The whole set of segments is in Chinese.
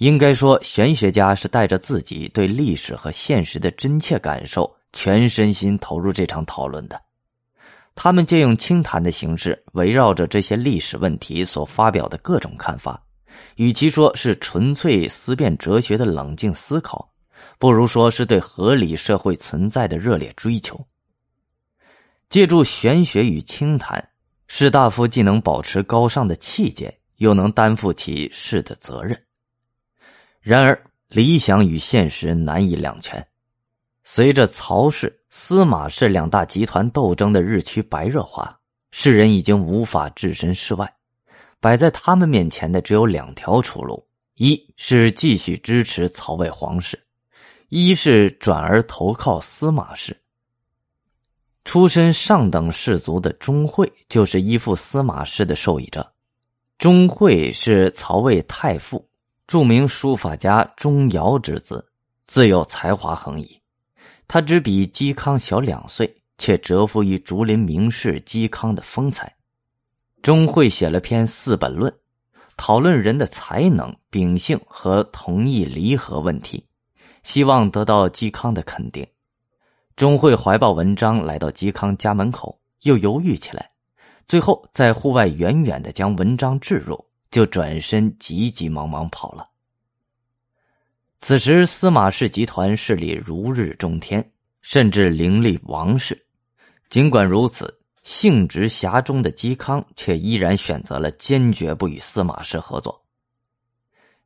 应该说，玄学家是带着自己对历史和现实的真切感受，全身心投入这场讨论的。他们借用清谈的形式，围绕着这些历史问题所发表的各种看法，与其说是纯粹思辨哲学的冷静思考，不如说是对合理社会存在的热烈追求。借助玄学与清谈，士大夫既能保持高尚的气节，又能担负起事的责任。然而，理想与现实难以两全。随着曹氏、司马氏两大集团斗争的日趋白热化，世人已经无法置身事外。摆在他们面前的只有两条出路：一是继续支持曹魏皇室，一是转而投靠司马氏。出身上等士族的钟会就是依附司马氏的受益者。钟会是曹魏太傅、著名书法家钟繇之子，自幼才华横溢。他只比嵇康小两岁，却折服于竹林名士嵇康的风采。钟会写了篇《四本论》，讨论人的才能、秉性和同意离合问题，希望得到嵇康的肯定。钟会怀抱文章来到嵇康家门口，又犹豫起来，最后在户外远远的将文章置入，就转身急急忙忙跑了。此时司马氏集团势力如日中天，甚至凌厉王室。尽管如此，性直侠中的嵇康却依然选择了坚决不与司马氏合作。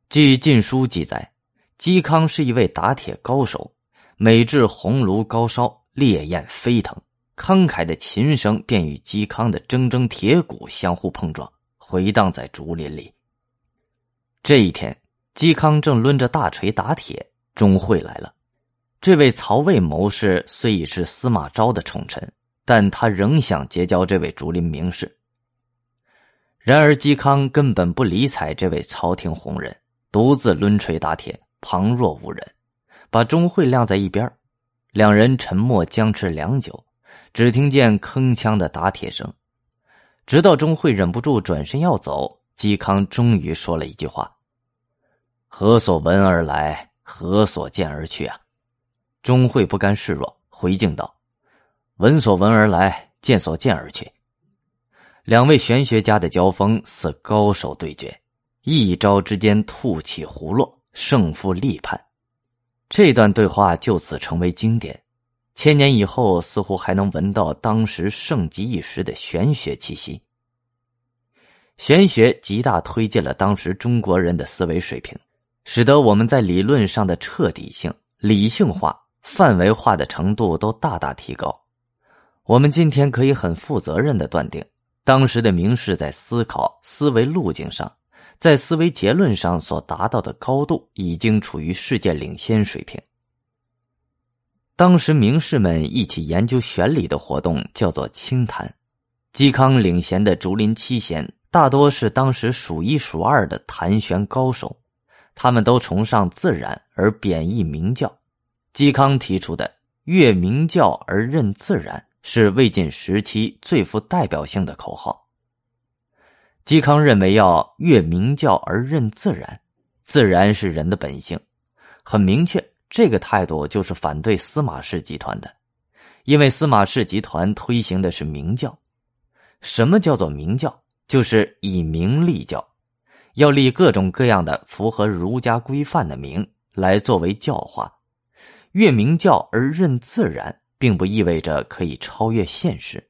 据《晋书》记载，嵇康是一位打铁高手。每至红炉高烧，烈焰飞腾，慷慨的琴声便与嵇康的铮铮铁骨相互碰撞，回荡在竹林里。这一天，嵇康正抡着大锤打铁，钟会来了。这位曹魏谋士虽已是司马昭的宠臣，但他仍想结交这位竹林名士。然而，嵇康根本不理睬这位朝廷红人，独自抡锤打铁，旁若无人。把钟会晾在一边，两人沉默僵持良久，只听见铿锵的打铁声。直到钟会忍不住转身要走，嵇康终于说了一句话：“何所闻而来？何所见而去啊？”钟会不甘示弱，回敬道：“闻所闻而来，见所见而去。”两位玄学家的交锋似高手对决，一招之间吐起胡落，胜负立判。这段对话就此成为经典，千年以后似乎还能闻到当时盛极一时的玄学气息。玄学极大推进了当时中国人的思维水平，使得我们在理论上的彻底性、理性化、范围化的程度都大大提高。我们今天可以很负责任的断定，当时的名士在思考思维路径上。在思维结论上所达到的高度，已经处于世界领先水平。当时名士们一起研究玄理的活动叫做清谈。嵇康领衔的竹林七贤，大多是当时数一数二的谈玄高手，他们都崇尚自然而贬义明教。嵇康提出的“越明教而任自然”是魏晋时期最富代表性的口号。嵇康认为要越明教而任自然，自然是人的本性。很明确，这个态度就是反对司马氏集团的，因为司马氏集团推行的是明教。什么叫做明教？就是以明立教，要立各种各样的符合儒家规范的名来作为教化。越明教而任自然，并不意味着可以超越现实。